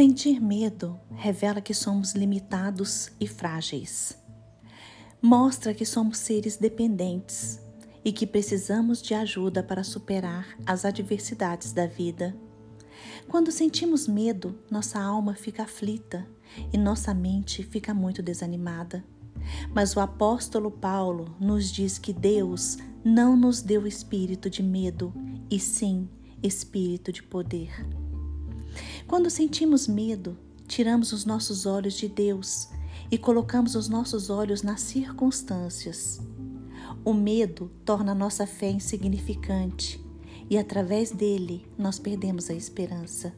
Sentir medo revela que somos limitados e frágeis. Mostra que somos seres dependentes e que precisamos de ajuda para superar as adversidades da vida. Quando sentimos medo, nossa alma fica aflita e nossa mente fica muito desanimada. Mas o apóstolo Paulo nos diz que Deus não nos deu espírito de medo, e sim espírito de poder. Quando sentimos medo, tiramos os nossos olhos de Deus e colocamos os nossos olhos nas circunstâncias. O medo torna a nossa fé insignificante e, através dele, nós perdemos a esperança.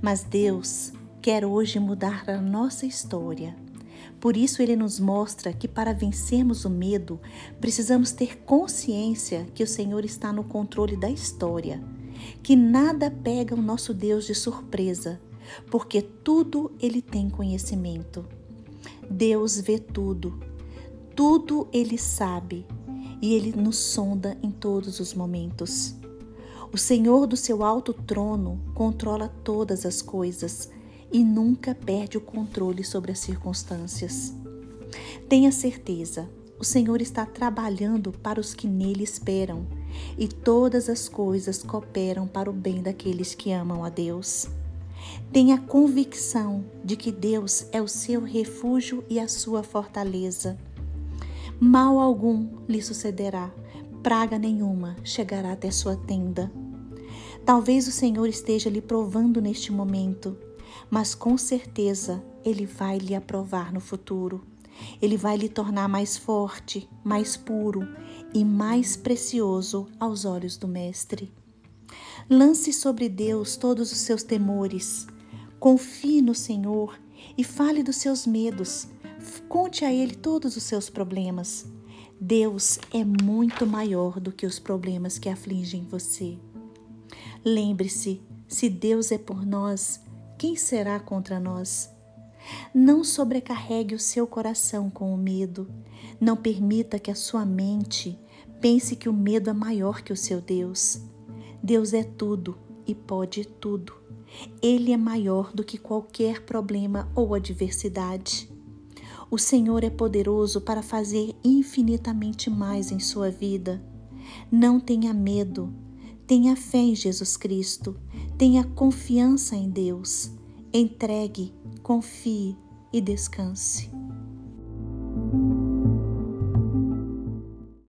Mas Deus quer hoje mudar a nossa história. Por isso, ele nos mostra que para vencermos o medo, precisamos ter consciência que o Senhor está no controle da história, que nada pega o nosso Deus de surpresa, porque tudo ele tem conhecimento. Deus vê tudo, tudo ele sabe e ele nos sonda em todos os momentos. O Senhor do seu alto trono controla todas as coisas e nunca perde o controle sobre as circunstâncias. Tenha certeza, o Senhor está trabalhando para os que nele esperam e todas as coisas cooperam para o bem daqueles que amam a Deus. Tenha convicção de que Deus é o seu refúgio e a sua fortaleza. Mal algum lhe sucederá, praga nenhuma chegará até sua tenda. Talvez o Senhor esteja lhe provando neste momento mas com certeza Ele vai lhe aprovar no futuro. Ele vai lhe tornar mais forte, mais puro e mais precioso aos olhos do Mestre. Lance sobre Deus todos os seus temores. Confie no Senhor e fale dos seus medos. Conte a Ele todos os seus problemas. Deus é muito maior do que os problemas que afligem você. Lembre-se: se Deus é por nós, quem será contra nós? Não sobrecarregue o seu coração com o medo. Não permita que a sua mente pense que o medo é maior que o seu Deus. Deus é tudo e pode tudo. Ele é maior do que qualquer problema ou adversidade. O Senhor é poderoso para fazer infinitamente mais em sua vida. Não tenha medo, Tenha fé em Jesus Cristo, tenha confiança em Deus, Entregue, confie e descanse.